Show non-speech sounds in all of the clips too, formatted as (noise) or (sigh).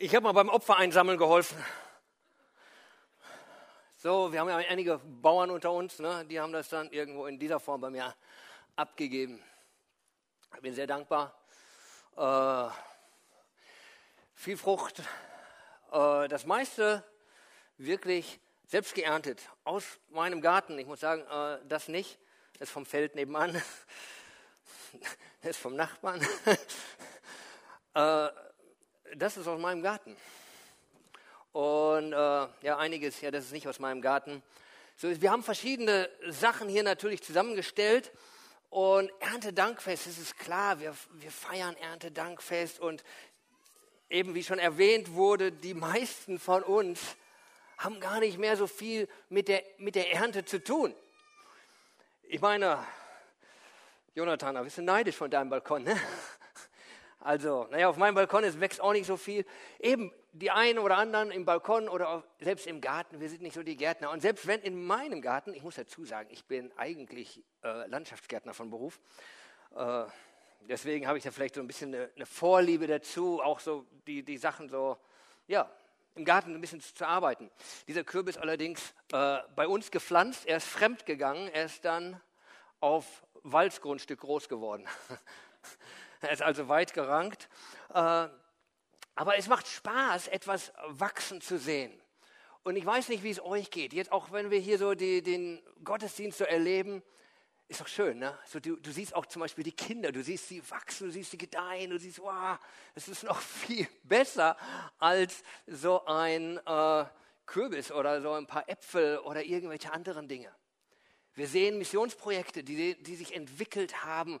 Ich habe mal beim Opfer einsammeln geholfen. So, wir haben ja einige Bauern unter uns, ne? die haben das dann irgendwo in dieser Form bei mir abgegeben. Ich bin sehr dankbar. Äh, viel Frucht. Äh, das meiste wirklich selbst geerntet aus meinem Garten. Ich muss sagen, äh, das nicht. Das ist vom Feld nebenan. (laughs) Das ist vom Nachbarn. (laughs) Das ist aus meinem Garten. Und äh, ja, einiges, ja, das ist nicht aus meinem Garten. So, wir haben verschiedene Sachen hier natürlich zusammengestellt. Und Erntedankfest, das ist klar, wir, wir feiern Erntedankfest. Und eben wie schon erwähnt wurde, die meisten von uns haben gar nicht mehr so viel mit der, mit der Ernte zu tun. Ich meine, Jonathan, da bist du neidisch von deinem Balkon, ne? Also, naja, auf meinem Balkon ist, wächst auch nicht so viel. Eben die einen oder anderen im Balkon oder auch selbst im Garten, wir sind nicht so die Gärtner. Und selbst wenn in meinem Garten, ich muss dazu sagen, ich bin eigentlich äh, Landschaftsgärtner von Beruf, äh, deswegen habe ich da vielleicht so ein bisschen eine, eine, Vorliebe dazu, auch so die, die Sachen so, ja, im Garten ein bisschen zu arbeiten. Dieser Kürbis allerdings äh, bei uns gepflanzt, er ist fremd gegangen, er ist dann auf Walzgrundstück groß geworden. (laughs) Er ist also weit gerankt. Äh, aber es macht Spaß, etwas wachsen zu sehen. Und ich weiß nicht, wie es euch geht. Jetzt auch wenn wir hier so die, den Gottesdienst so erleben, ist doch schön, ne? So, du, du, siehst auch zum Beispiel die Kinder, du siehst sie wachsen, du siehst sie gedeihen, du siehst, wow, es ist noch (laughs) viel besser als so ein äh, Kürbis oder so ein paar Äpfel oder irgendwelche anderen Dinge. Wir sehen Missionsprojekte, die, die sich entwickelt haben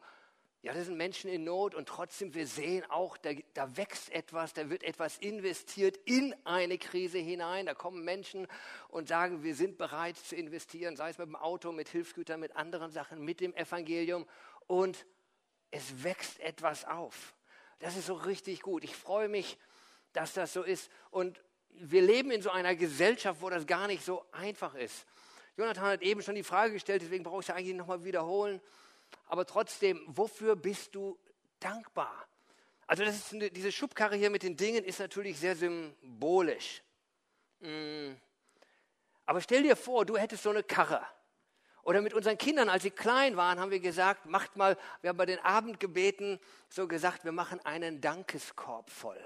ja, das sind Menschen in Not und trotzdem, wir sehen auch, da, da, wächst etwas, da wird etwas investiert in eine Krise hinein. Da kommen Menschen und sagen, wir sind bereit zu investieren, sei es mit dem Auto, mit Hilfsgütern, mit anderen Sachen, mit dem Evangelium. Und es wächst etwas auf. Das ist so richtig gut. Ich freue mich, dass das so ist. Und wir leben in so einer Gesellschaft, wo das gar nicht so einfach ist. Jonathan hat eben schon die Frage gestellt, deswegen brauche ich es eigentlich nochmal wiederholen aber trotzdem, wofür bist du dankbar? Also ist, diese Schubkarre hier mit den Dingen ist natürlich sehr symbolisch. Mm. Aber stell dir vor, du hättest so eine Karre. Oder mit unseren Kindern, als sie klein waren, haben wir gesagt, macht mal, wir haben bei den Abendgebeten so gesagt, wir machen einen Dankeskorb voll.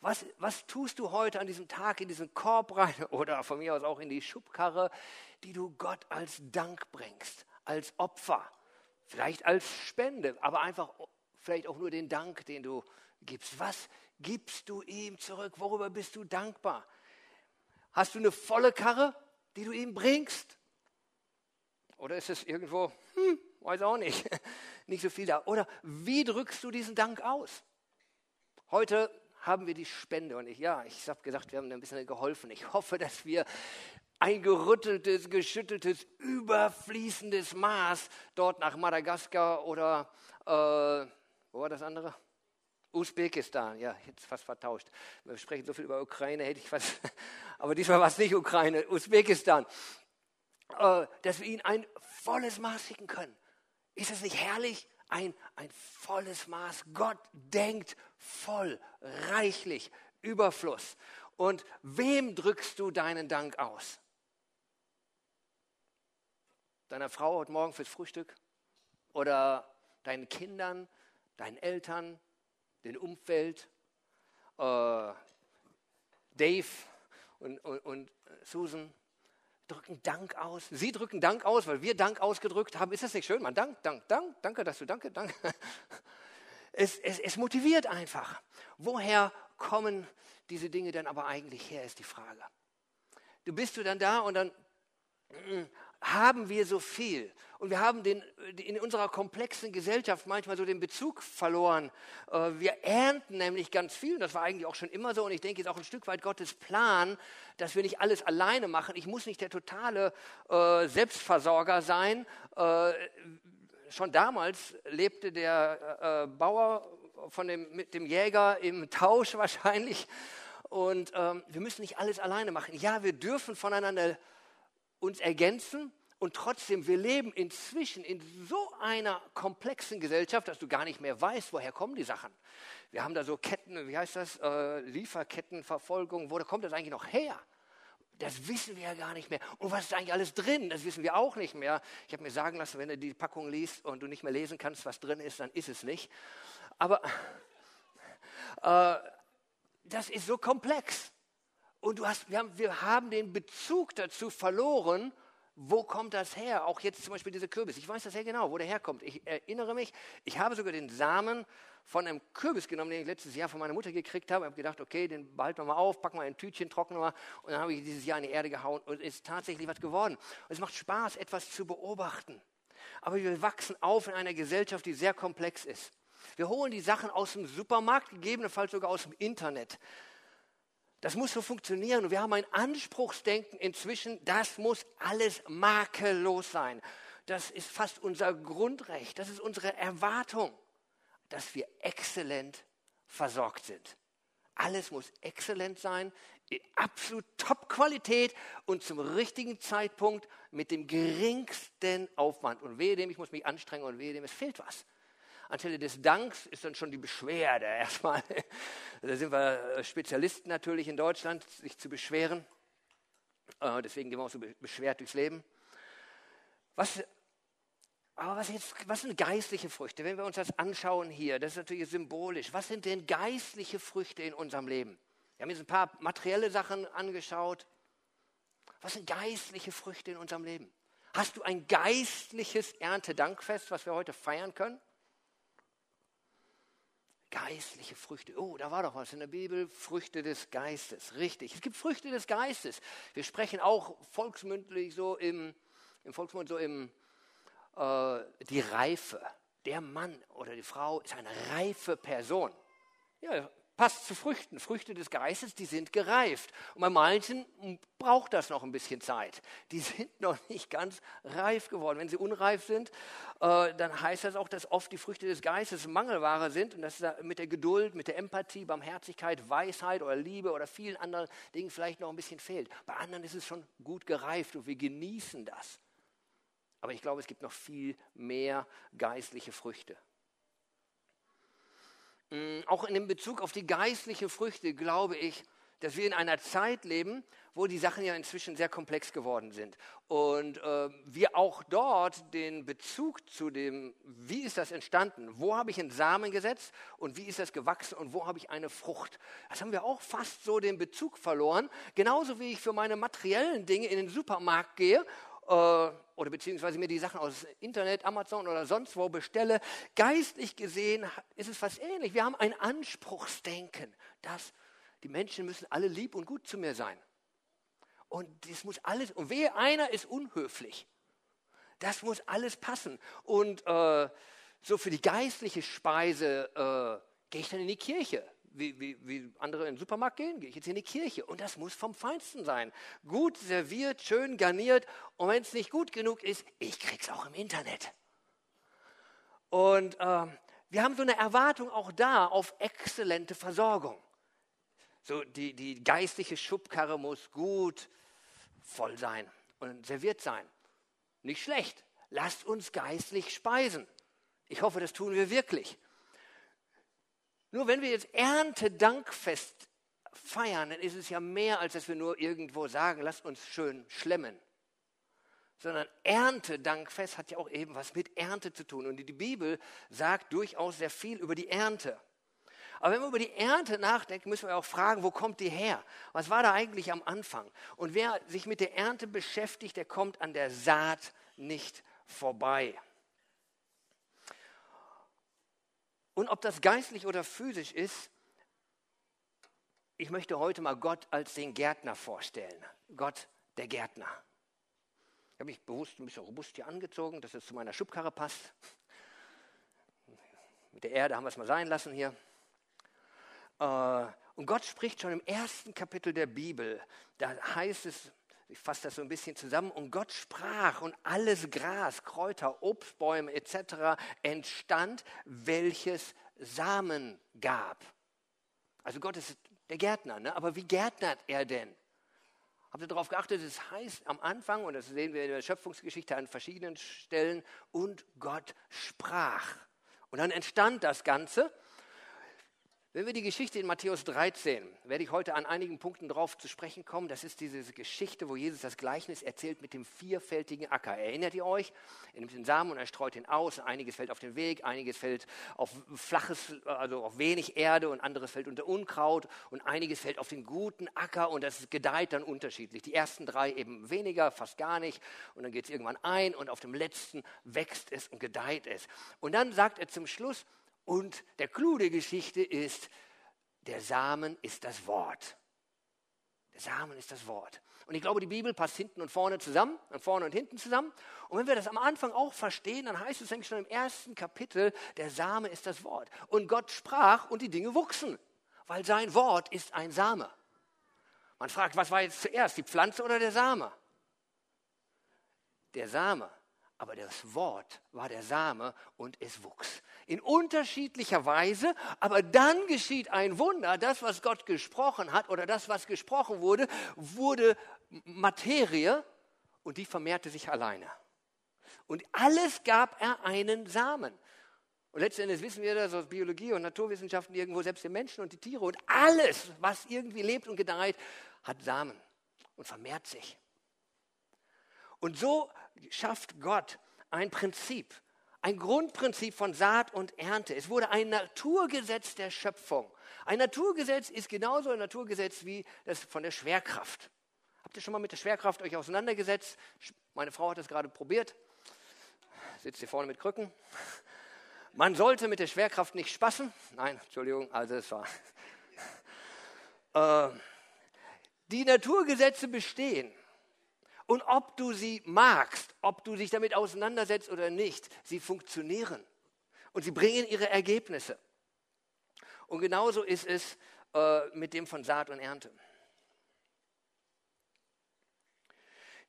Was, was tust du heute an diesem Tag in diesen Korb rein (laughs) oder von mir aus auch in die Schubkarre, die du Gott als Dank bringst, als Opfer? Vielleicht als Spende, aber einfach vielleicht auch nur den Dank, den du gibst. Was gibst du ihm zurück? Worüber bist du dankbar? Hast du eine volle Karre, die du ihm bringst? Oder ist es irgendwo, hm, weiß auch nicht, (laughs) nicht so viel da? Oder wie drückst du diesen Dank aus? Heute haben wir die Spende und ich, ja, ich habe gesagt, wir haben ein bisschen geholfen. Ich hoffe, dass wir ein gerütteltes, geschütteltes, überfließendes Maß dort nach Madagaskar oder, äh, wo war das andere? Usbekistan, ja, jetzt fast vertauscht. Wir sprechen so viel über Ukraine, hätte ich fast, (laughs) aber diesmal war es nicht Ukraine, Usbekistan, äh, dass wir ihnen ein volles Maß schicken können. Ist das nicht herrlich? Ein, ein volles Maß. Gott denkt voll, reichlich, Überfluss. Und wem drückst du deinen Dank aus? Deiner Frau heute Morgen fürs Frühstück oder deinen Kindern, deinen Eltern, dem Umfeld, äh, Dave und, und, und Susan drücken Dank aus. Sie drücken Dank aus, weil wir Dank ausgedrückt haben. Ist das nicht schön? Man Dank, Dank, Dank, danke, dass du danke, danke. (laughs) Es, es, es motiviert einfach. Woher kommen diese Dinge denn aber eigentlich her, ist die Frage. Du bist du dann da und dann haben wir so viel. Und wir haben den, in unserer komplexen Gesellschaft manchmal so den Bezug verloren. Äh, wir ernten nämlich ganz viel, und das war eigentlich auch schon immer so, und ich denke, es ist auch ein Stück weit Gottes Plan, dass wir nicht alles alleine machen. Ich muss nicht der totale äh, Selbstversorger sein. Äh, schon damals lebte der äh, Bauer von dem, mit dem Jäger im (laughs) Tausch wahrscheinlich. Und ähm, wir müssen nicht alles alleine machen. Ja, wir dürfen voneinander uns ergänzen, Und trotzdem, wir leben inzwischen in so einer komplexen Gesellschaft, dass du gar nicht mehr weißt, woher kommen die Sachen. Wir haben da so Ketten, wie heißt das, äh, Lieferkettenverfolgung, wo kommt das eigentlich noch her? Das wissen wir ja gar nicht mehr. Und was ist eigentlich alles drin? Das wissen wir auch nicht mehr. Ich habe mir sagen lassen, wenn du die Packung liest und du nicht mehr lesen kannst, was drin ist, dann ist es nicht. Aber äh, das ist so komplex. Und du hast, wir, haben, wir haben den Bezug dazu verloren, wo kommt das her? Auch jetzt zum Beispiel diese Kürbis. Ich weiß das sehr genau, wo der herkommt. Ich erinnere mich, ich habe sogar den Samen von einem Kürbis genommen, den ich letztes Jahr von meiner Mutter gekriegt habe. Ich habe gedacht, okay, den behalten wir mal auf, packen wir ein Tütchen, trocknen wir. Und dann habe ich dieses Jahr in die Erde gehauen und es ist tatsächlich was geworden. Und es macht Spaß, etwas zu beobachten. Aber wir wachsen auf in einer Gesellschaft, die sehr komplex ist. Wir holen die Sachen aus dem Supermarkt, gegebenenfalls sogar aus dem Internet. Das muss so funktionieren. Wir haben ein Anspruchsdenken inzwischen, das muss alles makellos sein. Das ist fast unser Grundrecht, das ist unsere Erwartung, dass wir exzellent versorgt sind. Alles muss exzellent sein, in absolut Top-Qualität und zum richtigen Zeitpunkt mit dem geringsten Aufwand. Und wehe dem, ich muss mich anstrengen und wehe dem, es fehlt was. Anstelle des Danks ist dann schon die Beschwerde (laughs) erstmal. Da sind wir Spezialisten natürlich in Deutschland, sich zu beschweren. Äh, deswegen gehen wir auch so beschwert durchs Leben. Was, aber was, jetzt, was sind geistliche Früchte? Wenn wir uns das anschauen hier, das ist natürlich symbolisch. Was sind denn geistliche Früchte in unserem Leben? Wir haben jetzt ein paar materielle Sachen angeschaut. Was sind geistliche Früchte in unserem Leben? Hast du ein geistliches Erntedankfest, was wir heute feiern können? Geistliche Früchte. Oh, da war doch was in der Bibel. Früchte des Geistes. Richtig. Es gibt Früchte des Geistes. Wir sprechen auch volksmündlich so im, im Volksmund so im, äh, die Reife. Der Mann oder die Frau ist eine reife Person. Ja, passt zu Früchten. Früchte des Geistes, die sind gereift. Und bei manchen braucht das noch ein bisschen Zeit. Die sind (laughs) noch nicht ganz reif geworden. Wenn sie unreif sind, äh, dann heißt das auch, dass oft die Früchte des Geistes Mangelware sind und dass mit der Geduld, mit der Empathie, Barmherzigkeit, Weisheit oder Liebe oder vielen anderen Dingen vielleicht noch ein bisschen fehlt. Bei anderen ist es schon gut gereift und wir genießen das. Aber ich glaube, es gibt noch viel mehr geistliche Früchte. Mm, auch in Bezug auf die geistlichen Früchte glaube ich, dass wir in einer Zeit leben, wo die Sachen ja inzwischen sehr komplex geworden sind. Und äh, wir auch dort den Bezug zu dem, wie ist das entstanden, wo habe ich einen Samen gesetzt und wie ist das gewachsen und wo habe ich eine Frucht. Das haben wir auch fast so den Bezug verloren. Genauso wie ich für meine materiellen Dinge in den Supermarkt gehe äh, oder beziehungsweise mir die Sachen aus Internet, Amazon oder sonst wo bestelle, geistlich gesehen ist es fast ähnlich. Wir haben ein Anspruchsdenken, dass die Menschen müssen alle lieb und gut zu mir sein. Und das muss alles, und wehe, einer ist unhöflich. Das muss alles passen. Und äh, so für die geistliche Speise äh, gehe ich dann in die Kirche wie, wie, wie andere in den Supermarkt gehen, gehe ich jetzt in die Kirche. Und das muss vom Feinsten sein. Gut serviert, schön garniert. Und wenn es nicht gut genug ist, ich krieg's auch im Internet. Und ähm, wir haben so eine Erwartung auch da auf exzellente Versorgung. So die, die geistliche Schubkarre muss gut voll sein und serviert sein. Nicht schlecht. Lasst uns geistlich speisen. Ich hoffe, das tun wir wirklich. Nur wenn wir jetzt Erntedankfest feiern, dann ist es ja mehr, als dass wir nur irgendwo sagen, lasst uns schön schlemmen. Sondern Erntedankfest hat ja auch eben was mit Ernte zu tun. Und die Bibel sagt durchaus sehr viel über die Ernte. Aber wenn wir über die Ernte nachdenken, müssen wir auch fragen, wo kommt die her? Was war da eigentlich am Anfang? Und wer sich mit der Ernte beschäftigt, der kommt an der Saat nicht vorbei. Und ob das geistlich oder physisch ist, ich möchte heute mal Gott als den Gärtner vorstellen. Gott, der Gärtner. Ich habe mich bewusst ein bisschen robust hier angezogen, dass es zu meiner Schubkarre passt. Mit der Erde haben wir es mal sein lassen hier. Äh, und Gott spricht schon im ersten Kapitel der Bibel. Da heißt es, ich fasse das so ein bisschen zusammen, und Gott sprach und alles Gras, Kräuter, Obstbäume etc. entstand, welches Samen gab. Also Gott ist der Gärtner, ne? aber wie gärtnert er denn? Habt ihr darauf geachtet? Es heißt am Anfang, und das sehen wir in der Schöpfungsgeschichte an verschiedenen Stellen, und Gott sprach. Und dann entstand das Ganze. Wenn wir die Geschichte in Matthäus 13, werde ich heute an einigen Punkten drauf zu sprechen kommen. Das ist diese Geschichte, wo Jesus das Gleichnis erzählt mit dem vierfältigen Acker. Erinnert ihr euch? Er nimmt den Samen und er streut ihn aus. Einiges fällt auf den Weg, einiges fällt auf flaches, also auf wenig Erde und anderes fällt unter Unkraut und einiges fällt auf den guten Acker und das gedeiht dann unterschiedlich. Die ersten drei eben weniger, fast gar nicht und dann geht es irgendwann ein und auf dem letzten wächst es und gedeiht es. Und dann sagt er zum Schluss, und der Clou der Geschichte ist, der Samen ist das Wort. Der Samen ist das Wort. Und ich glaube, die Bibel passt hinten und vorne zusammen, vorne und hinten zusammen. Und wenn wir das am Anfang auch verstehen, dann heißt es eigentlich schon im ersten Kapitel, der Same ist das Wort. Und Gott sprach und die Dinge wuchsen, weil sein Wort ist ein Same. Man fragt, was war jetzt zuerst, die Pflanze oder der Same? Der Same. Aber das Wort war der Same und es wuchs. In unterschiedlicher Weise, aber dann geschieht ein Wunder. Das, was Gott gesprochen hat oder das, was gesprochen wurde, wurde Materie und die vermehrte sich alleine. Und alles gab er einen Samen. Und letztendlich wissen wir das aus Biologie und Naturwissenschaften irgendwo, selbst die Menschen und die Tiere und alles, was irgendwie lebt und gedeiht, hat Samen und vermehrt sich. Und so schafft Gott ein Prinzip, ein Grundprinzip von Saat und Ernte. Es wurde ein Naturgesetz der Schöpfung. Ein Naturgesetz ist genauso ein Naturgesetz wie das von der Schwerkraft. Habt ihr schon mal mit der Schwerkraft euch auseinandergesetzt? Meine Frau hat das gerade probiert. Sitzt hier vorne mit Krücken. Man sollte mit der Schwerkraft nicht spaßen. Nein, Entschuldigung, also es war. (laughs) Äh, die Naturgesetze bestehen. Und ob du sie magst, ob du dich damit auseinandersetzt oder nicht, sie funktionieren. Und sie bringen ihre Ergebnisse. Und genauso ist es äh, mit dem von Saat und Ernte.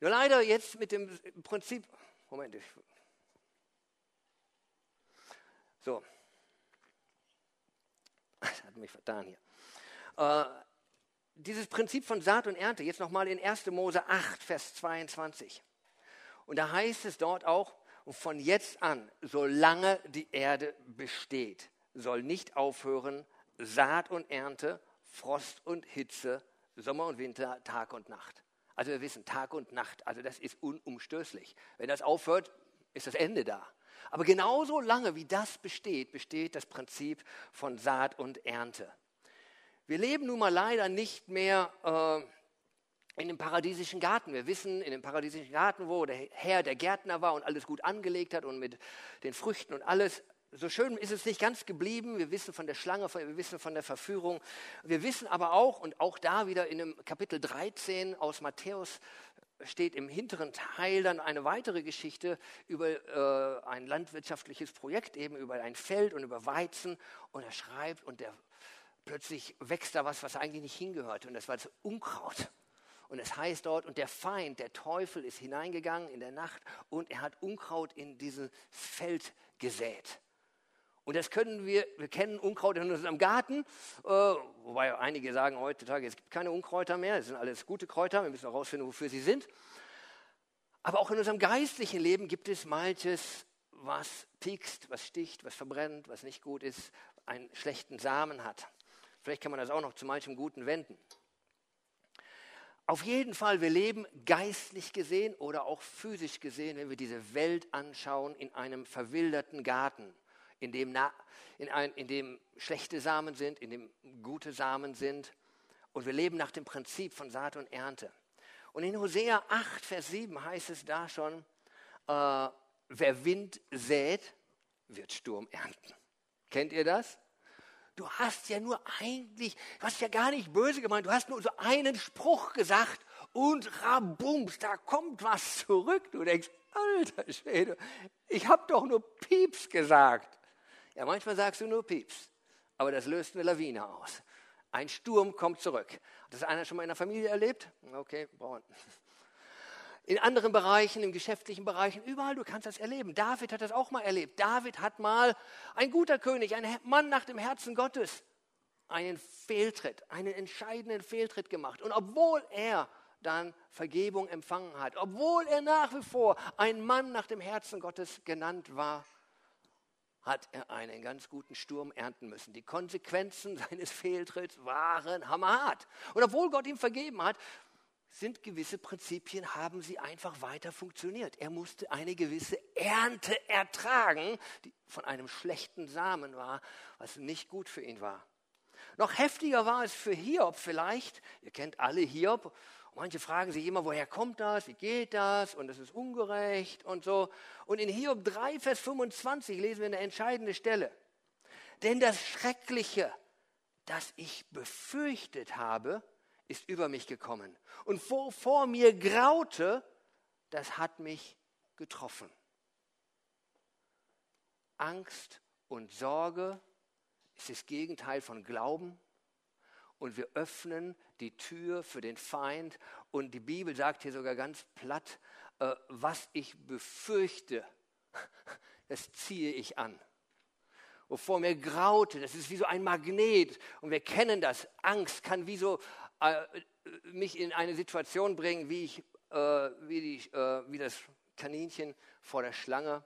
Nur leider jetzt mit dem Prinzip, Moment, ich, so, (laughs) das hat mich vertan hier. Äh, dieses Prinzip von Saat und Ernte, jetzt nochmal in 1. Mose 8, Vers 22. Und da heißt es dort auch, von jetzt an, solange die Erde besteht, soll nicht aufhören Saat und Ernte, Frost und Hitze, Sommer und Winter, Tag und Nacht. Also wir wissen, Tag und Nacht, also das ist unumstößlich. Wenn das aufhört, ist das Ende da. Aber genauso lange wie das besteht, besteht das Prinzip von Saat und Ernte. Wir leben nun mal leider nicht mehr äh, in dem paradiesischen Garten. Wir wissen, in dem paradiesischen Garten, wo der Herr der Gärtner war und alles gut angelegt hat und mit den Früchten und alles. So schön ist es nicht ganz geblieben. Wir wissen von der Schlange, wir wissen von der Verführung. Wir wissen aber auch, und auch da wieder in dem Kapitel 13 aus Matthäus steht im hinteren Teil dann eine weitere Geschichte über äh, ein landwirtschaftliches Projekt, eben über ein Feld und über Weizen. Und er schreibt, und der plötzlich wächst da was, was eigentlich nicht hingehört. Und das war das Unkraut. Und es heißt dort, und der Feind, der Teufel, ist hineingegangen in der Nacht und er hat Unkraut in dieses Feld gesät. Und das können wir, wir kennen Unkraut in unserem Garten, äh, wobei einige sagen heutzutage, es gibt keine Unkräuter mehr, es sind alles gute Kräuter, wir müssen herausfinden, wofür sie sind. Aber auch in unserem geistlichen Leben gibt es manches, was piekst, was sticht, was verbrennt, was nicht gut ist, einen schlechten Samen hat. Vielleicht kann man das auch noch zu manchem Guten wenden. Auf jeden Fall, wir leben geistlich gesehen oder auch physisch gesehen, wenn wir diese Welt anschauen, in einem verwilderten Garten, in dem, in, ein, in dem schlechte Samen sind, in dem gute Samen sind. Und wir leben nach dem Prinzip von Saat und Ernte. Und in Hosea 8, Vers 7 heißt es da schon, äh, wer Wind sät, wird Sturm ernten. Kennt ihr das? Du hast ja nur eigentlich, du hast ja gar nicht böse gemeint, du hast nur so einen Spruch gesagt und rabums, da kommt was zurück. Du denkst, alter Schwede, ich habe doch nur Pieps gesagt. Ja, manchmal sagst du nur Pieps, aber das löst eine Lawine aus. Ein Sturm kommt zurück. Hat das einer schon mal in der Familie erlebt? Okay, brauchen in anderen Bereichen, im geschäftlichen Bereichen, überall, du kannst das erleben. David hat das auch mal erlebt. David hat mal, ein guter König, ein Mann nach dem Herzen Gottes, einen Fehltritt, einen entscheidenden Fehltritt gemacht. Und obwohl er dann Vergebung empfangen hat, obwohl er nach wie vor ein Mann nach dem Herzen Gottes genannt war, hat er einen ganz guten Sturm ernten müssen. Die Konsequenzen (laughs) seines Fehltritts waren hammerhart. Und obwohl Gott ihm vergeben hat, sind gewisse Prinzipien, haben sie einfach weiter funktioniert. Er musste eine gewisse Ernte ertragen, die von einem schlechten Samen war, was nicht gut für ihn war. Noch heftiger war es für Hiob vielleicht. Ihr kennt alle Hiob. Manche fragen sich immer, woher kommt das? Wie geht das? Und das ist ungerecht und so. Und in Hiob 3, Vers 25 lesen wir eine entscheidende Stelle. Denn das Schreckliche, das ich befürchtet habe, ist über mich gekommen. Und wo vor mir graute, das hat mich getroffen. Angst und Sorge ist das Gegenteil von Glauben. Und wir öffnen die Tür für den Feind. Und die Bibel sagt hier sogar ganz platt, äh, was ich befürchte, (laughs) das ziehe ich an. Wovor mir graute, das ist wie so ein Magnet. Und wir kennen das. Angst kann wie so mich in eine Situation bringen, wie, ich, äh, wie, die, äh, wie das Kaninchen vor der Schlange.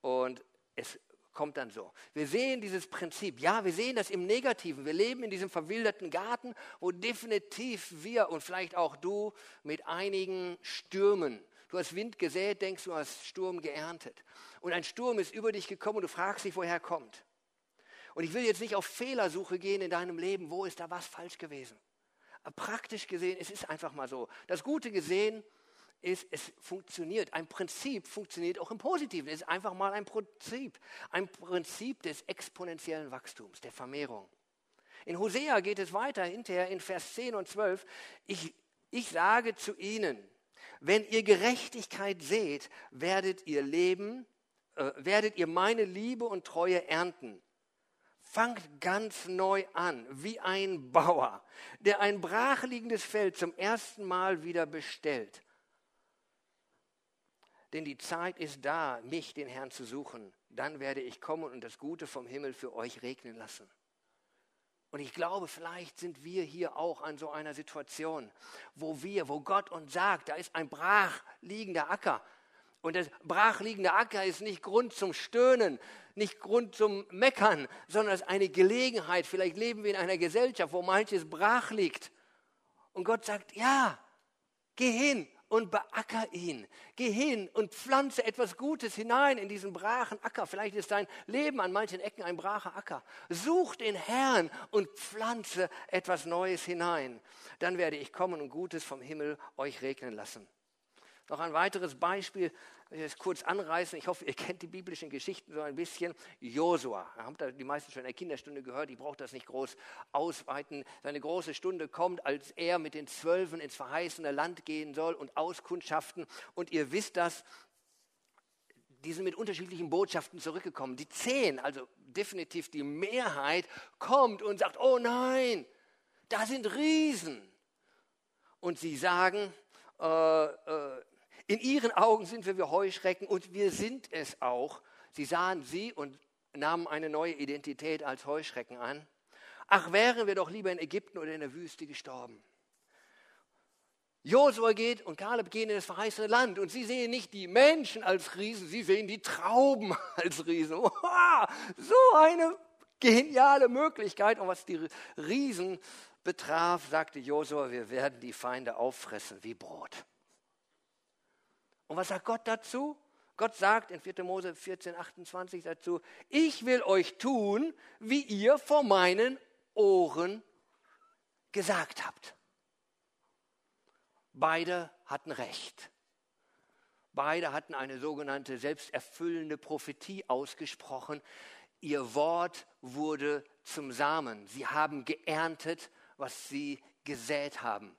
Und es kommt dann so. Wir sehen dieses Prinzip. Ja, wir sehen das im Negativen. Wir leben in diesem verwilderten Garten, wo definitiv wir und vielleicht auch du mit einigen Stürmen. Du hast Wind gesät, denkst du hast Sturm geerntet. Und ein Sturm ist über dich gekommen und du fragst dich, woher er kommt. Und ich will jetzt nicht auf Fehlersuche gehen in deinem Leben. Wo ist da was falsch gewesen? Praktisch gesehen, es ist einfach mal so. Das Gute gesehen ist, es funktioniert. Ein Prinzip funktioniert auch im Positiven. Es ist einfach mal ein Prinzip. Ein Prinzip des exponentiellen Wachstums, der Vermehrung. In Hosea geht es weiter hinterher in Vers 10 und 12. Ich, ich sage zu ihnen, wenn ihr Gerechtigkeit seht, werdet ihr leben, äh, werdet ihr meine Liebe und Treue ernten fangt ganz neu an, wie ein Bauer, der ein brachliegendes Feld zum ersten Mal wieder bestellt. Denn die Zeit ist da, mich, den Herrn, zu suchen. Dann werde ich kommen und das Gute vom Himmel für euch regnen lassen. Und ich glaube, vielleicht sind wir hier auch an so einer Situation, wo wir, wo Gott uns sagt, da ist ein brachliegender Acker, und der brachliegende Acker ist nicht Grund zum Stöhnen, nicht Grund zum Meckern, sondern es ist eine Gelegenheit. Vielleicht leben wir in einer Gesellschaft, wo manches brach liegt. Und Gott sagt, ja, geh hin und beacker ihn. Geh hin und pflanze etwas Gutes hinein in diesen brachen Acker. Vielleicht ist dein Leben an manchen Ecken ein bracher Acker. Such den Herrn und pflanze etwas Neues hinein. Dann werde ich kommen und Gutes vom Himmel euch regnen lassen. Noch ein weiteres Beispiel, ich es kurz anreißen. Ich hoffe, ihr kennt die biblischen Geschichten so ein bisschen. Josua, habt ihr die meisten schon in der Kinderstunde gehört, ich brauche das nicht groß ausweiten. Seine große Stunde kommt, als er mit den Zwölfen ins verheißene Land gehen soll und auskundschaften. Und ihr wisst das, die sind mit unterschiedlichen Botschaften zurückgekommen. Die zehn, also definitiv die Mehrheit, kommt und sagt, oh nein, da sind Riesen. Und sie sagen, äh, äh, in ihren Augen sind wir wie Heuschrecken und wir sind es auch. Sie sahen sie und nahmen eine neue Identität als Heuschrecken an. Ach, wären wir doch lieber in Ägypten oder in der Wüste gestorben. Josua geht und Kaleb gehen in das verheißene Land und sie sehen nicht die Menschen als Riesen, sie sehen die Trauben (laughs) als Riesen. so eine geniale Möglichkeit. Und was die Riesen betraf, sagte Josua, wir werden die Feinde auffressen wie Brot. Und was sagt Gott dazu? Gott sagt in 4. Mose 14, 28 dazu, ich will euch tun, wie ihr vor meinen Ohren gesagt habt. Beide hatten recht. Beide hatten eine sogenannte selbsterfüllende Prophetie ausgesprochen. Ihr Wort wurde zum Samen. Sie haben geerntet, was sie gesät haben.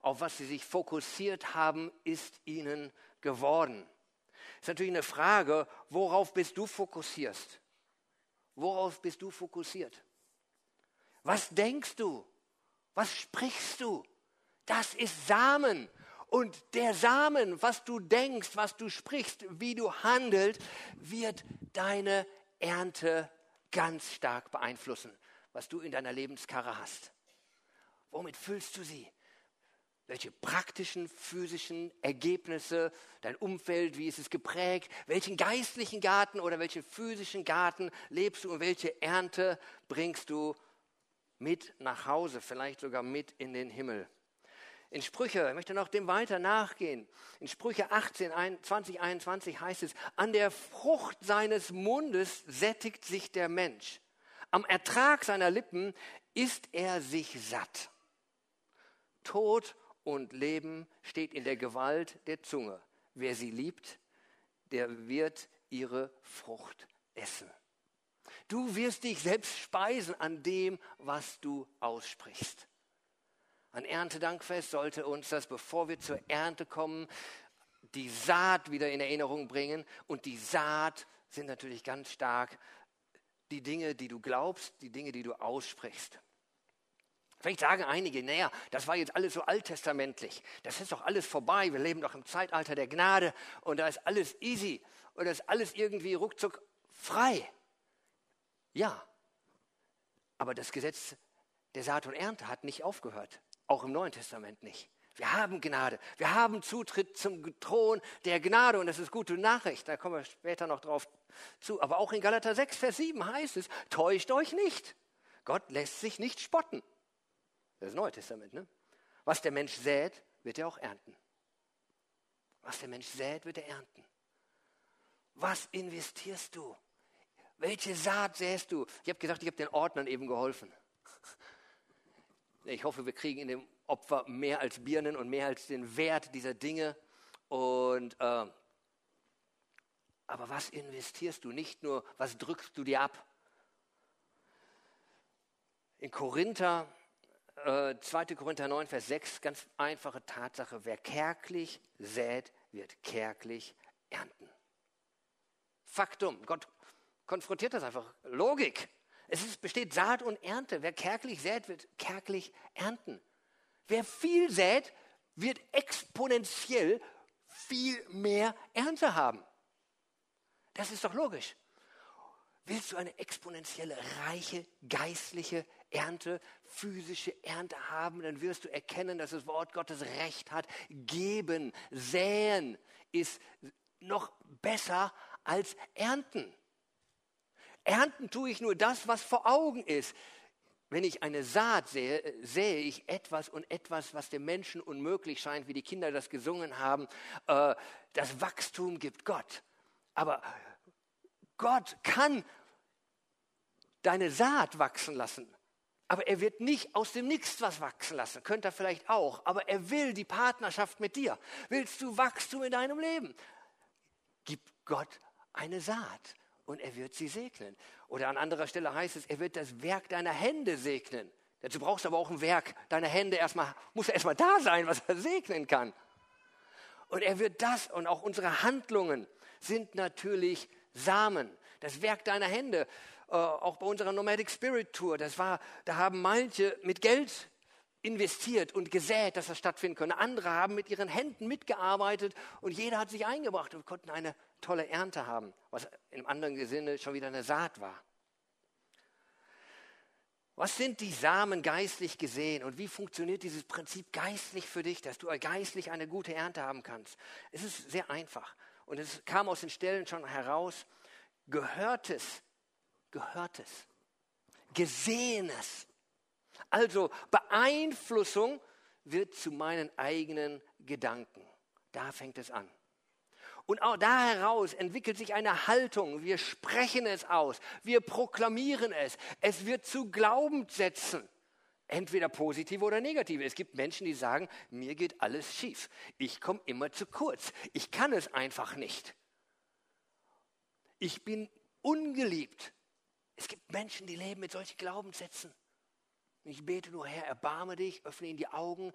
Auf was sie sich fokussiert haben, ist ihnen geworden. Ist natürlich eine Frage, worauf bist du fokussierst? Worauf bist du fokussiert? Was denkst du? Was sprichst du? Das ist Samen. Und der Samen, was du denkst, was du sprichst, wie du handelst, wird deine Ernte ganz stark beeinflussen, was du in deiner Lebenskarre hast. Womit füllst du sie? Welche praktischen, physischen Ergebnisse, dein Umfeld, wie ist es geprägt? Welchen geistlichen Garten oder welchen physischen Garten lebst du und welche Ernte bringst du mit nach Hause, vielleicht sogar mit in den Himmel? In Sprüche, ich möchte noch dem weiter nachgehen. In Sprüche 18, 20, 21 heißt es, an der Frucht seines Mundes sättigt sich der Mensch. Am Ertrag seiner Lippen ist er sich satt. Tod und Leben steht in der Gewalt der Zunge. Wer sie liebt, der wird ihre Frucht essen. Du wirst dich selbst speisen an dem, was du aussprichst. An Erntedankfest sollte uns das, bevor wir zur Ernte kommen, die Saat wieder in Erinnerung bringen. Und die Saat sind natürlich ganz stark die Dinge, die du glaubst, die Dinge, die du aussprichst. Vielleicht sagen einige, naja, das war jetzt alles so alttestamentlich. Das ist doch alles vorbei. Wir leben doch im Zeitalter der Gnade und da ist alles easy und da ist alles irgendwie ruckzuck frei. Ja, aber das Gesetz der Saat und Ernte hat nicht aufgehört. Auch im Neuen Testament nicht. Wir haben Gnade. Wir haben Zutritt zum Thron der Gnade und das ist gute Nachricht. Da kommen wir später noch drauf zu. Aber auch in Galater 6, Vers 7 heißt es, täuscht euch nicht. Gott lässt sich nicht spotten. Das ist das Neue Testament, ne? Was der Mensch sät, wird er auch ernten. Was der Mensch sät, wird er ernten. Was investierst du? Welche Saat säst du? Ich habe gesagt, ich habe den Ordnern eben geholfen. Ich hoffe, wir kriegen in dem Opfer mehr als Birnen und mehr als den Wert dieser Dinge. Und, äh, aber was investierst du? Nicht nur, was drückst du dir ab? In Korinther äh, 2. Korinther 9, Vers 6, ganz einfache Tatsache. Wer kärglich sät, wird kärglich ernten. Faktum. Gott konfrontiert das einfach. Logik. Es ist, besteht Saat und Ernte. Wer kärglich sät, wird kärglich ernten. Wer viel sät, wird exponentiell viel mehr Ernte haben. Das ist doch logisch. Willst du eine exponentielle, reiche, geistliche Ernte, physische Ernte haben, dann wirst du erkennen, dass das Wort Gottes Recht hat. Geben, säen ist noch besser als ernten. Ernten tue ich nur das, was vor Augen ist. Wenn ich eine Saat sehe, sähe ich etwas und etwas, was dem Menschen unmöglich scheint, wie die Kinder das gesungen haben. Äh, das Wachstum gibt Gott. Aber Gott kann deine Saat wachsen lassen. Aber er wird nicht aus dem Nichts was wachsen lassen. Könnte er vielleicht auch. Aber er will die Partnerschaft mit dir. Willst du Wachstum in deinem Leben? Gib Gott eine Saat und er wird sie segnen. Oder an anderer Stelle heißt es, er wird das Werk deiner Hände segnen. Dazu brauchst du aber auch ein Werk deiner Hände erstmal, muss erstmal da sein, was er segnen kann. Und er wird das und auch unsere Handlungen sind natürlich Samen. Das Werk deiner Hände auch bei unserer Nomadic Spirit Tour, das war, da haben manche mit Geld investiert und gesät, dass das stattfinden könne. Andere haben mit ihren Händen mitgearbeitet und jeder hat sich eingebracht und konnten eine tolle Ernte haben, was im anderen Sinne schon wieder eine Saat war. Was sind die Samen geistlich gesehen und wie funktioniert dieses Prinzip geistlich für dich, dass du geistlich eine gute Ernte haben kannst? Es ist sehr einfach und es kam aus den Stellen schon heraus. Gehörtes Gehörtes, Gesehenes. Also Beeinflussung wird zu meinen eigenen Gedanken. Da fängt es an. Und auch da heraus entwickelt sich eine Haltung. Wir sprechen es aus. Wir proklamieren es. Es wird zu Glaubenssätzen. Entweder positive oder negative. Es gibt Menschen, die sagen, mir geht alles schief. Ich komme immer zu kurz. Ich kann es einfach nicht. Ich bin ungeliebt. Es gibt Menschen, die leben mit solchen Glaubenssätzen. Ich bete nur, Herr, erbarme dich, öffne ihnen die Augen,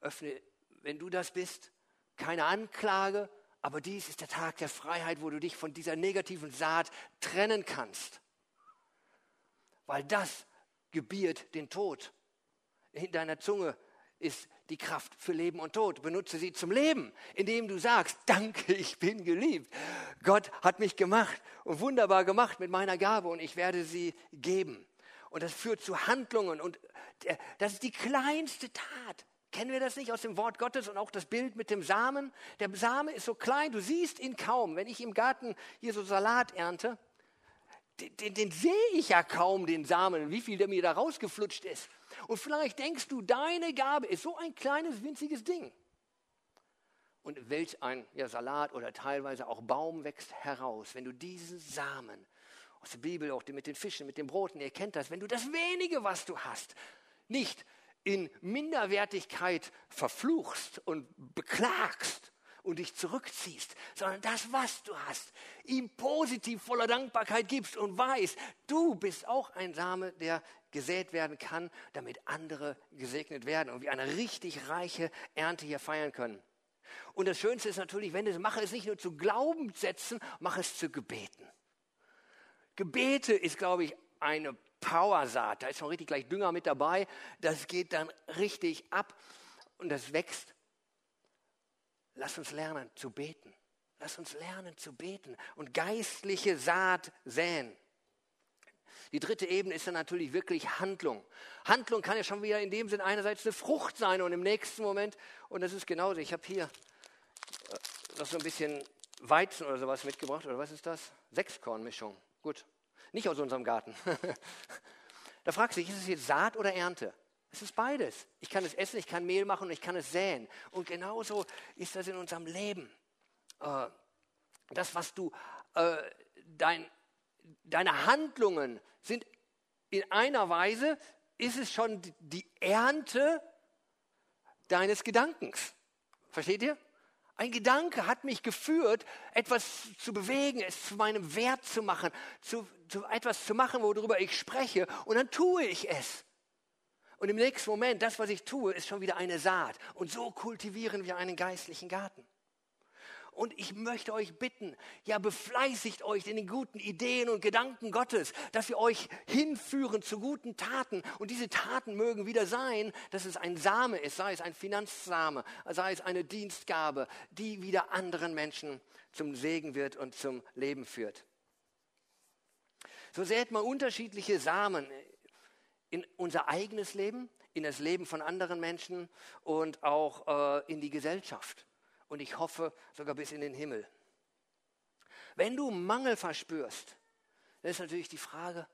öffne, wenn du das bist, keine Anklage, aber dies ist der Tag der Freiheit, wo du dich von dieser negativen Saat trennen kannst. Weil das gebiert den Tod. In deiner Zunge ist die Kraft für Leben und Tod. Benutze sie zum Leben, indem du sagst, (laughs) danke, ich bin geliebt. Gott hat mich gemacht und wunderbar gemacht mit meiner Gabe und ich werde sie geben. Und das führt zu Handlungen und das ist die kleinste Tat, Kennen wir das nicht aus dem Wort Gottes und auch das Bild mit dem Samen? Der Same ist so klein, du siehst ihn kaum. Wenn ich im Garten hier so Salat ernte, den, den, den sehe ich ja kaum, den Samen, wie viel der mir da rausgeflutscht ist. Und vielleicht denkst du, deine Gabe ist so ein kleines, winziges Ding. Und welch ein ja, Salat oder teilweise auch Baum wächst heraus, wenn du diesen Samen aus der Bibel, auch mit den Fischen, mit den Broten, ihr kennt das, wenn du das wenige, was du hast, nicht in Minderwertigkeit verfluchst und beklagst und dich zurückziehst, sondern das, was du hast, ihm positiv voller Dankbarkeit gibst und weißt, du bist auch ein Same, der gesät werden kann, damit andere gesegnet werden und wir eine richtig reiche Ernte hier feiern können. Und das Schönste ist natürlich, wenn es mache es nicht nur zu Glaubenssätzen, mache es zu Gebeten. Gebete ist, glaube ich, eine Powersaat. Da ist schon richtig gleich Dünger mit dabei. Das geht dann richtig ab und das wächst. Lass uns lernen zu beten. Lass uns lernen zu beten und geistliche Saat säen. Die dritte Ebene ist dann natürlich wirklich Handlung. Handlung kann ja schon wieder in dem Sinn einerseits eine Frucht sein und im nächsten Moment, und das ist genauso, ich habe hier äh, noch so ein bisschen Weizen oder sowas mitgebracht, oder was ist das? Sechskornmischung. Gut, nicht aus unserem Garten. (laughs) da fragst du dich, ist es jetzt Saat oder Ernte? Es ist beides. Ich kann es essen, ich kann Mehl machen und ich kann es säen. Und genauso ist das in unserem Leben. Äh, das, was du, äh, dein, deine Handlungen sind in einer Weise, ist es schon die Ernte deines Gedankens. Versteht ihr? Ein Gedanke hat mich geführt, etwas zu bewegen, es zu meinem Wert zu machen, zu, zu etwas zu machen, worüber ich spreche, und dann tue ich es. Und im nächsten Moment, das, was ich tue, ist schon wieder eine Saat. Und so kultivieren wir einen geistlichen Garten. Und ich möchte euch bitten, ja, befleißigt euch in den guten Ideen und Gedanken Gottes, dass wir euch hinführen zu guten Taten. Und diese Taten mögen wieder sein, dass es ein Same ist, sei es ein Finanzsame, sei es eine Dienstgabe, die wieder anderen Menschen zum Segen wird und zum Leben führt. So sät man unterschiedliche Samen in unser eigenes Leben, in das Leben von anderen Menschen und auch äh, in die Gesellschaft und ich hoffe sogar bis in den Himmel. Wenn du Mangel verspürst, dann ist natürlich die Frage,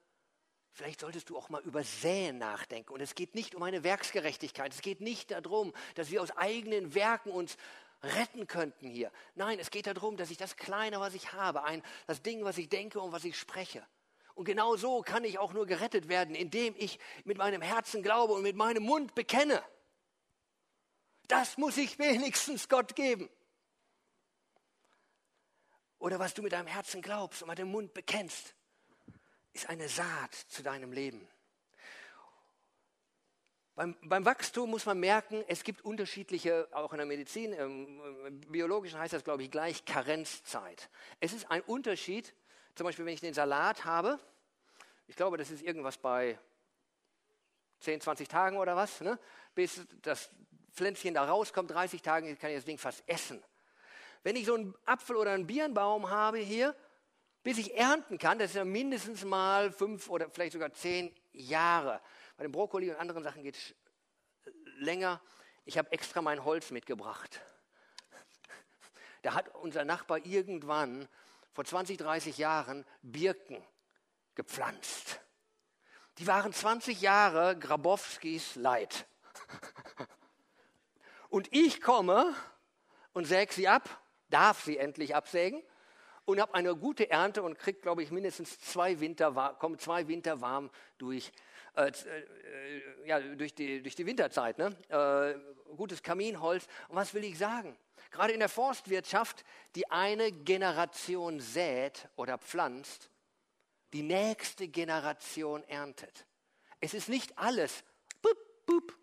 vielleicht solltest du auch mal über Säen nachdenken. Und es geht nicht um eine Werksgerechtigkeit, es geht nicht darum, dass wir aus eigenen Werken uns retten könnten hier. Nein, es geht darum, dass ich das Kleine, was ich habe, ein, das Ding, was ich denke und was ich spreche. Und genau so kann ich auch nur gerettet werden, indem ich mit meinem Herzen glaube und mit meinem Mund bekenne. Das muss ich wenigstens Gott geben. Oder was du mit deinem Herzen glaubst und mit dem Mund bekennst, ist eine Saat zu deinem Leben. Beim, beim, Wachstum muss man merken, es gibt unterschiedliche, auch in der Medizin, im Biologischen heißt das, glaube ich, gleich Karenzzeit. Es ist ein Unterschied, zum Beispiel, wenn ich den Salat habe, ich glaube, das ist irgendwas bei 10, 20 Tagen oder was, ne? bis das Pflänzchen da rauskommt, 30 Tage, kann ich das Ding fast essen. Wenn ich so einen Apfel oder einen Birnbaum habe hier, bis ich ernten kann, das ist ja mindestens mal fünf oder vielleicht sogar zehn Jahre. Bei dem Brokkoli und anderen Sachen geht es länger. Ich habe extra mein Holz mitgebracht. Da hat unser Nachbar irgendwann vor 20, 30 Jahren Birken gepflanzt. Die waren 20 Jahre Grabowskis Leid. Und ich komme und säge sie ab, darf sie endlich absägen und habe eine gute Ernte und kriege, glaube ich, mindestens zwei Winter, komme zwei Winter warm durch, äh, äh, ja, durch, die, durch die Winterzeit. Ne? Äh, gutes Kaminholz. Und was will ich sagen? Gerade in der Forstwirtschaft, die eine Generation sät oder pflanzt, die nächste Generation erntet. Es ist nicht alles bup, bup,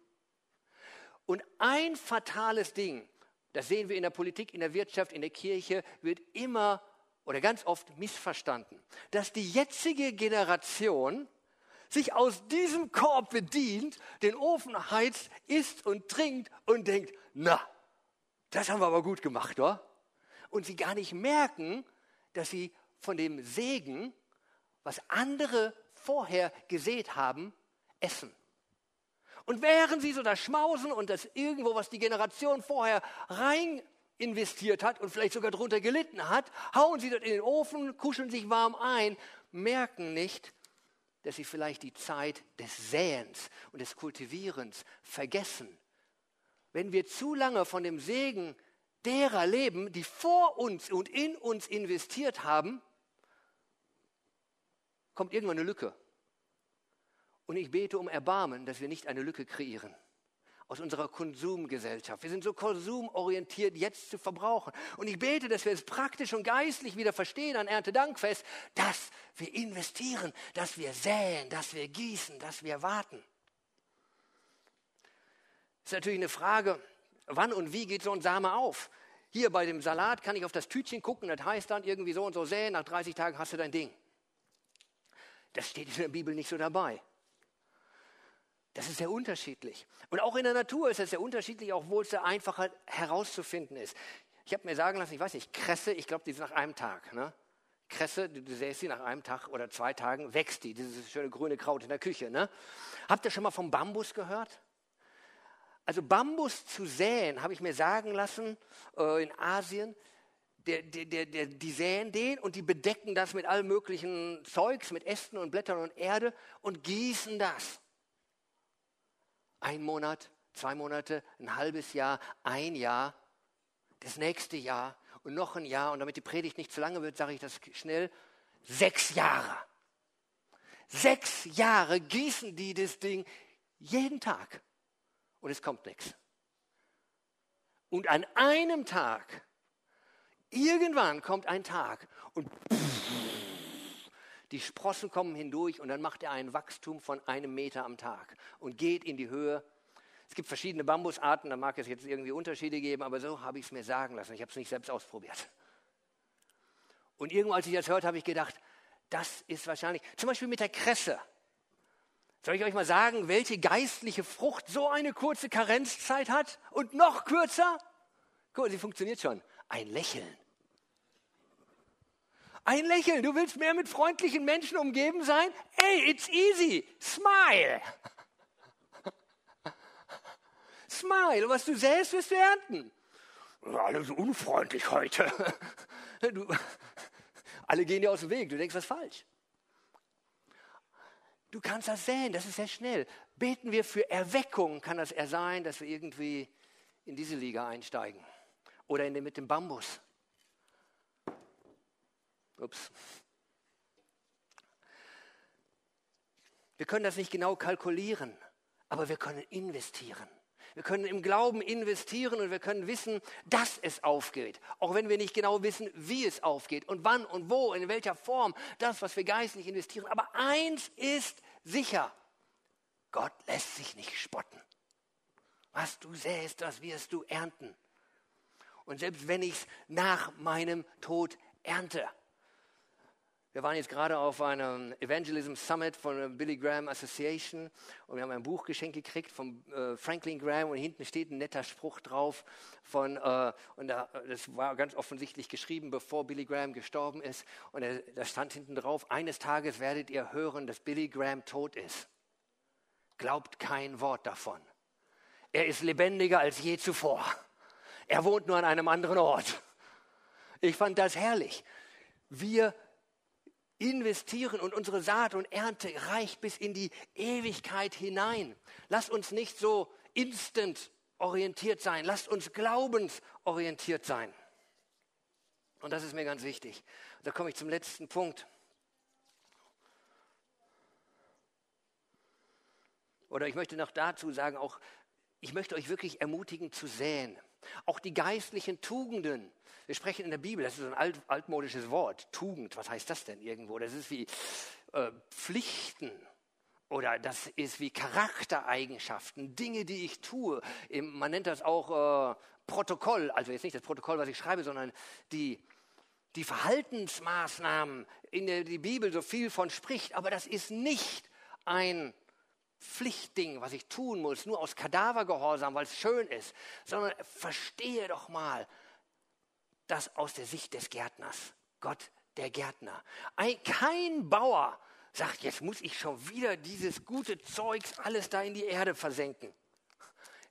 und ein fatales Ding, das sehen wir in der Politik, in der Wirtschaft, in der Kirche, wird immer oder ganz oft missverstanden, dass die jetzige Generation sich aus diesem Korb bedient, den Ofen heizt, isst und trinkt und denkt, na, das haben wir aber gut gemacht, oder? Und sie gar nicht merken, dass sie von dem Segen, was andere vorher gesät haben, essen. Und während sie so da schmausen und das irgendwo, was die Generation vorher rein investiert hat und vielleicht sogar darunter gelitten hat, hauen sie dort in den Ofen, kuscheln sich warm ein, merken nicht, dass sie vielleicht die Zeit des Säens und des Kultivierens vergessen. Wenn wir zu lange von dem Segen derer leben, die vor uns und in uns investiert haben, kommt irgendwann eine Lücke. Und ich bete um Erbarmen, dass wir nicht eine Lücke kreieren aus unserer Konsumgesellschaft. Wir sind so konsumorientiert, jetzt zu verbrauchen. Und ich bete, dass wir es praktisch und geistlich wieder verstehen an Erntedankfest, dass wir investieren, dass wir säen, dass wir gießen, dass wir warten. Das ist natürlich eine Frage, wann und wie geht so ein Same auf? Hier bei dem Salat kann ich auf das Tütchen gucken, das heißt dann irgendwie so und so säen, nach 30 Tagen hast du dein Ding. Das steht in der Bibel nicht so dabei. Das ist sehr unterschiedlich. Und auch in der Natur ist es sehr unterschiedlich, obwohl es sehr einfacher herauszufinden ist. Ich habe mir sagen lassen, ich weiß nicht, Kresse, ich glaube, die ist nach einem Tag. Ne? Kresse, du, du säst sie nach einem Tag oder zwei Tagen, wächst die, dieses schöne grüne Kraut in der Küche. Ne? Habt ihr schon mal vom Bambus gehört? Also Bambus zu säen, habe ich mir sagen lassen, äh, in Asien, der, der, der, die säen den und die bedecken das mit allem möglichen Zeugs, mit Ästen und Blättern und Erde und gießen das. Ein Monat, zwei Monate, ein halbes Jahr, ein Jahr, das nächste Jahr und noch ein Jahr. Und damit die Predigt nicht zu lange wird, sage ich das schnell. Sechs Jahre. Sechs Jahre gießen die das Ding jeden Tag. Und es kommt nichts. Und an einem Tag, irgendwann kommt ein Tag und die Sprossen kommen hindurch und dann macht er ein Wachstum von einem Meter am Tag und geht in die Höhe. Es gibt verschiedene Bambusarten, da mag es jetzt irgendwie Unterschiede geben, aber so habe ich es mir sagen lassen. Ich habe es nicht selbst ausprobiert. Und irgendwann, als ich das hörte, habe ich gedacht, das ist wahrscheinlich, zum Beispiel mit der Kresse. Soll ich euch mal sagen, welche geistliche Frucht so eine kurze Karenzzeit hat und noch kürzer? Guck mal, sie funktioniert schon. Ein Lächeln. Ein Lächeln. Du willst mehr mit freundlichen Menschen umgeben sein? Hey, it's easy. Smile. (laughs) Smile. Was du säst, wirst du ernten. Alle so unfreundlich heute. (laughs) Du, (laughs) alle gehen dir aus dem Weg. Du denkst was falsch. Du kannst das säen, das ist sehr schnell. Beten wir für Erweckung, kann das eher sein, dass wir irgendwie in diese Liga einsteigen. Oder in den, mit dem Bambus. Ups. Wir können das nicht genau kalkulieren, aber wir können investieren. Wir können im Glauben investieren und wir können wissen, dass es aufgeht. Auch wenn wir nicht genau wissen, wie es aufgeht und wann und wo, in welcher Form, das, was wir geistlich investieren. Aber eins ist sicher, Gott lässt sich nicht spotten. Was du säst, das wirst du ernten. Und selbst wenn ich es nach meinem Tod ernte, wir waren jetzt gerade auf einem Evangelism Summit von der Billy Graham Association und wir haben ein Buch geschenkt gekriegt von äh, Franklin Graham und hinten steht ein netter Spruch drauf von, äh, und da, das war ganz offensichtlich geschrieben, bevor Billy Graham gestorben ist und da stand hinten drauf, eines Tages werdet ihr hören, dass Billy Graham tot ist. Glaubt kein Wort davon. Er ist lebendiger als je zuvor. Er wohnt nur an einem anderen Ort. Ich fand das herrlich. Wir investieren und unsere Saat und Ernte reicht bis in die Ewigkeit hinein. Lasst uns nicht so instant orientiert sein, lasst uns glaubensorientiert sein. Und das ist mir ganz wichtig. Da komme ich zum letzten Punkt. Oder ich möchte noch dazu sagen, auch ich möchte euch wirklich ermutigen zu säen. Auch die geistlichen Tugenden. Wir sprechen in der Bibel, das ist ein alt, altmodisches Wort. Tugend, was heißt das denn irgendwo? Das ist wie äh, Pflichten oder das ist wie Charaktereigenschaften, Dinge, die ich tue. Man nennt das auch äh, Protokoll, also jetzt nicht das Protokoll, was ich schreibe, sondern die, die Verhaltensmaßnahmen, in der die Bibel so viel von spricht. Aber das ist nicht ein Pflichtding, was ich tun muss, nur aus Kadavergehorsam, weil es schön ist, sondern verstehe doch mal das aus der Sicht des Gärtners. Gott, der Gärtner. Ein, kein Bauer sagt, jetzt muss ich schon wieder dieses gute Zeugs alles da in die Erde versenken.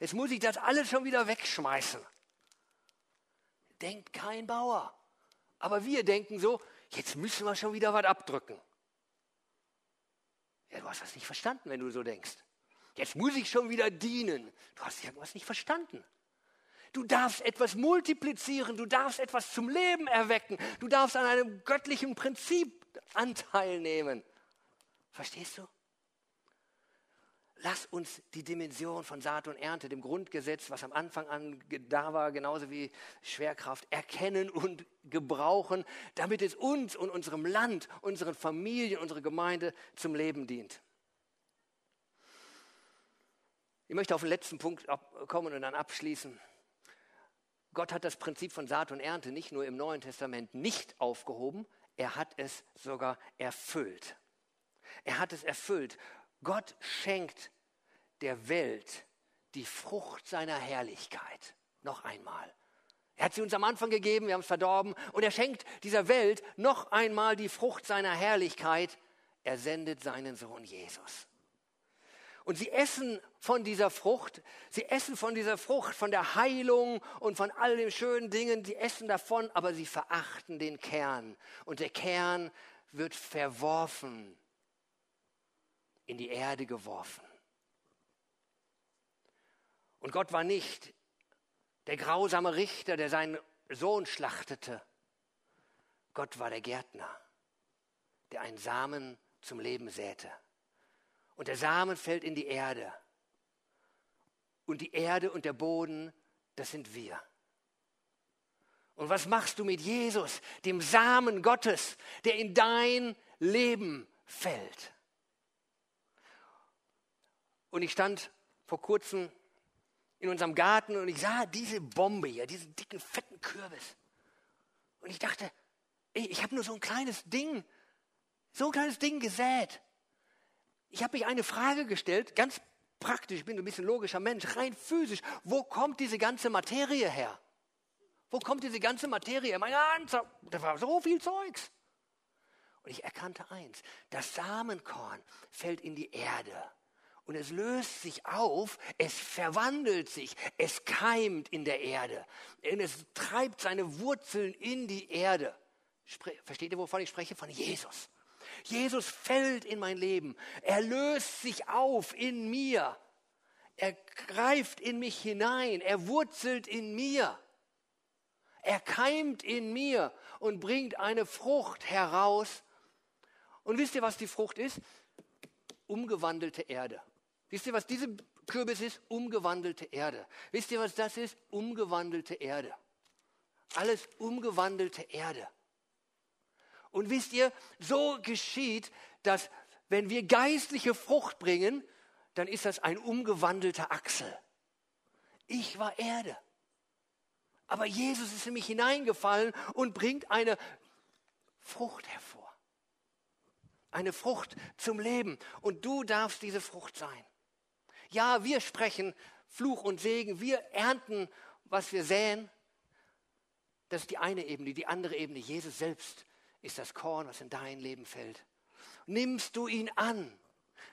Jetzt muss ich das alles schon wieder wegschmeißen. Denkt kein Bauer. Aber wir denken so, jetzt müssen wir schon wieder was abdrücken. Ja, du hast das nicht verstanden, wenn du so denkst. Jetzt muss ich schon wieder dienen. Du hast irgendwas nicht verstanden. Du darfst etwas multiplizieren, du darfst etwas zum Leben erwecken, du darfst an einem göttlichen Prinzip Anteil nehmen. Verstehst du? Lass uns die Dimension von Saat und Ernte, dem Grundgesetz, was am Anfang an da war, genauso wie Schwerkraft, erkennen und gebrauchen, damit es uns und unserem Land, unseren Familien, unserer Gemeinde zum Leben dient. Ich möchte auf den letzten Punkt kommen und dann abschließen. Gott hat das Prinzip von Saat und Ernte nicht nur im Neuen Testament nicht aufgehoben, er hat es sogar erfüllt. Er hat es erfüllt. Gott schenkt der Welt die Frucht seiner Herrlichkeit. Noch einmal. Er hat sie uns am Anfang gegeben, wir haben es verdorben. Und er schenkt dieser Welt noch einmal die Frucht seiner Herrlichkeit. Er sendet seinen Sohn Jesus. Und sie essen von dieser Frucht, sie essen von dieser Frucht, von der Heilung und von all den schönen Dingen, sie essen davon, aber sie verachten den Kern. Und der Kern wird verworfen in die Erde geworfen. Und Gott war nicht der grausame Richter, der seinen Sohn schlachtete. Gott war der Gärtner, der einen Samen zum Leben säte. Und der Samen fällt in die Erde. Und die Erde und der Boden, das sind wir. Und was machst du mit Jesus, dem Samen Gottes, der in dein Leben fällt? Und ich stand vor kurzem in unserem Garten und ich sah diese Bombe hier, diesen dicken, fetten Kürbis. Und ich dachte, ey, ich habe nur so ein kleines Ding, so ein kleines Ding gesät. Ich habe mich eine Frage gestellt, ganz praktisch, ich bin ein bisschen logischer Mensch, rein physisch. Wo kommt diese ganze Materie her? Wo kommt diese ganze Materie? Mein ganzer, da war so viel Zeugs. Und ich erkannte eins, das Samenkorn fällt in die Erde und es löst sich auf, es verwandelt sich, es keimt in der Erde. Und es treibt seine Wurzeln in die Erde. Versteht ihr, wovon ich spreche? Von Jesus. Jesus fällt in mein Leben. Er löst sich auf in mir. Er greift in mich hinein. Er wurzelt in mir. Er keimt in mir und bringt eine Frucht heraus. Und wisst ihr, was die Frucht ist? Umgewandelte Erde. Wisst ihr, was diese Kürbis ist? Umgewandelte Erde. Wisst ihr, was das ist? Umgewandelte Erde. Alles umgewandelte Erde. Und wisst ihr, so geschieht, dass wenn wir geistliche Frucht bringen, dann ist das ein umgewandelter Achsel. Ich war Erde. Aber Jesus ist in mich hineingefallen und bringt eine Frucht hervor. Eine Frucht zum Leben. Und du darfst diese Frucht sein. Ja, wir sprechen Fluch und Segen, wir ernten, was wir säen. Das ist die eine Ebene. Die andere Ebene, Jesus selbst ist das Korn, was in dein Leben fällt. Nimmst du ihn an?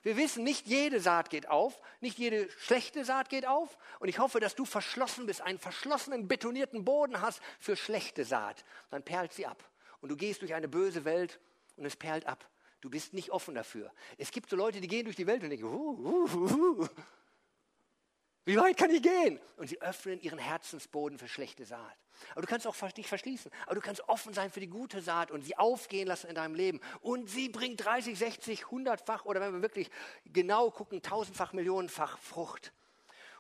Wir wissen, nicht jede Saat geht auf, nicht jede schlechte Saat geht auf. Und ich hoffe, dass du verschlossen bist, einen verschlossenen, betonierten Boden hast für schlechte Saat. Dann perlt sie ab. Und du gehst durch eine böse Welt und es perlt ab. Du bist nicht offen dafür. Es gibt so Leute, die gehen durch die Welt und denken, uh, uh, uh, wie weit kann ich gehen? Und sie öffnen ihren Herzensboden für schlechte Saat. Aber du kannst auch nicht verschließen. Aber du kannst offen sein für die gute Saat und sie aufgehen lassen in deinem Leben. Und sie bringt 30, 60, 100-fach oder wenn wir wirklich genau gucken, tausendfach, millionenfach Frucht.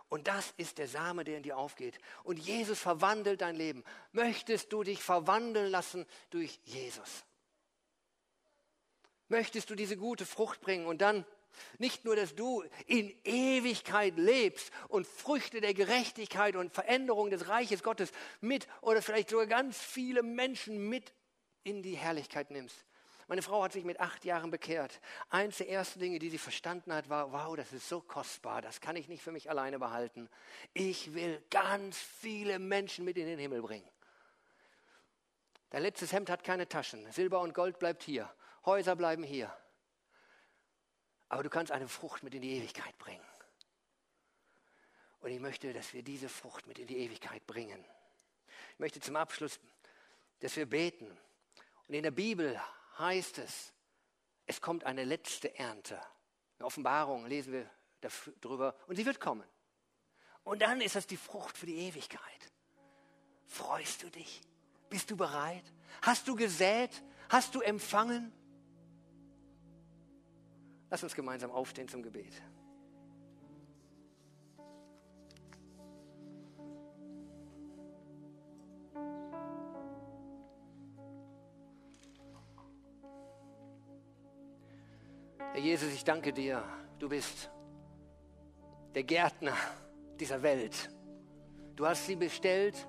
Und das ist der Same, der in dir aufgeht. Und Jesus verwandelt dein Leben. Möchtest du dich verwandeln lassen durch Jesus? möchtest du diese gute Frucht bringen und dann nicht nur, dass du in Ewigkeit lebst und Früchte der Gerechtigkeit und Veränderung des Reiches Gottes mit oder vielleicht sogar ganz viele Menschen mit in die Herrlichkeit nimmst. Meine Frau hat sich mit acht Jahren bekehrt. Eins der ersten Dinge, die sie verstanden hat, war, wow, das ist so kostbar, das kann ich nicht für mich alleine behalten. Ich will ganz viele Menschen mit in den Himmel bringen. Dein letztes Hemd hat keine Taschen. Silber und Gold bleibt hier. Häuser bleiben hier. Aber du kannst eine Frucht mit in die Ewigkeit bringen. Und ich möchte, dass wir diese Frucht mit in die Ewigkeit bringen. Ich möchte zum Abschluss, dass wir beten. Und in der Bibel heißt es, es kommt eine letzte Ernte. In Offenbarung lesen wir darüber und sie wird kommen. Und dann ist das die Frucht für die Ewigkeit. Freust du dich? Bist du bereit? Hast du gesät? Hast du empfangen? Lass uns gemeinsam aufstehen zum Gebet. Herr Jesus, ich danke dir. Du bist der Gärtner dieser Welt. Du hast sie bestellt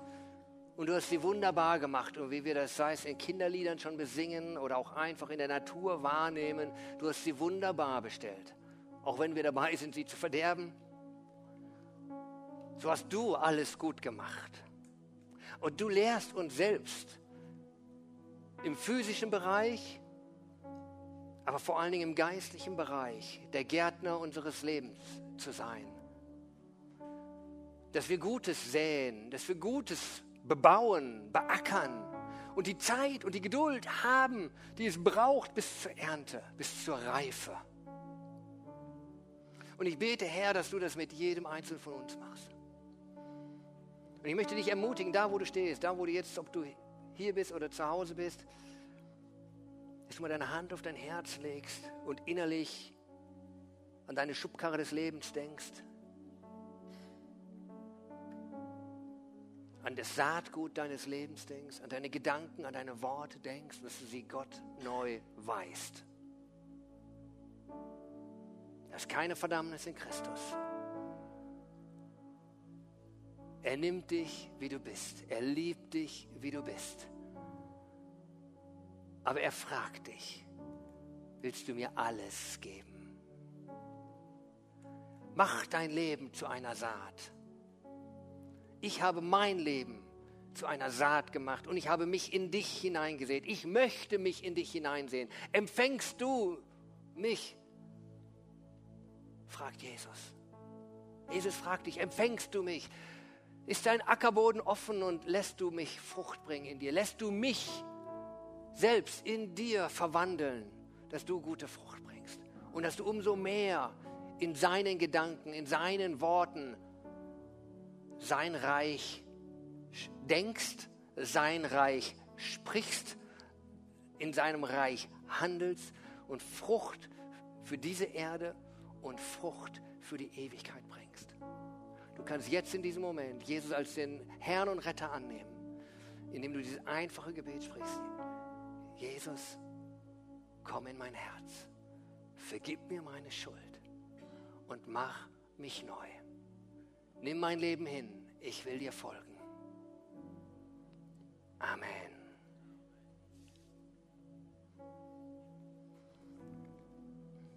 und du hast sie wunderbar gemacht. Und wie wir das, sei es in Kinderliedern schon besingen oder auch einfach in der Natur wahrnehmen, du hast sie wunderbar bestellt. Auch wenn wir dabei sind, sie zu verderben. So hast du alles gut gemacht. Und du lehrst uns selbst im physischen Bereich, aber vor allen Dingen im geistlichen Bereich der Gärtner unseres Lebens zu sein. Dass wir Gutes säen, dass wir Gutes bebauen, beackern und die Zeit und die Geduld haben, die es braucht bis zur Ernte, bis zur Reife. Und ich bete, Herr, dass du das mit jedem Einzelnen von uns machst. Und ich möchte dich ermutigen, da wo du stehst, da wo du jetzt, ob du hier bist oder zu Hause bist, dass du mal deine Hand auf dein Herz legst und innerlich an deine Schubkarre des Lebens denkst, an das Saatgut deines Lebens denkst, an deine Gedanken, an deine Worte denkst, dass du sie Gott neu weißt. Das ist keine Verdammnis in Christus. Er nimmt dich, wie du bist. Er liebt dich, wie du bist. Aber er fragt dich, willst du mir alles geben? Mach dein Leben zu einer Saat. Ich habe mein Leben zu einer Saat gemacht und ich habe mich in dich hineingesät. Ich möchte mich in dich hineinsehen. Empfängst du mich? fragt Jesus. Jesus fragt dich, empfängst du mich? Ist dein Ackerboden offen und lässt du mich Frucht bringen in dir? Lässt du mich selbst in dir verwandeln, dass du gute Frucht bringst und dass du umso mehr in seinen Gedanken, in seinen Worten sein Reich denkst, sein Reich sprichst, in seinem Reich handelst und Frucht für diese Erde und Frucht für die Ewigkeit bringst. Du kannst jetzt in diesem Moment Jesus als den Herrn und Retter annehmen, indem du dieses einfache Gebet sprichst. Jesus, komm in mein Herz, vergib mir meine Schuld und mach mich neu. Nimm mein Leben hin, ich will dir folgen. Amen.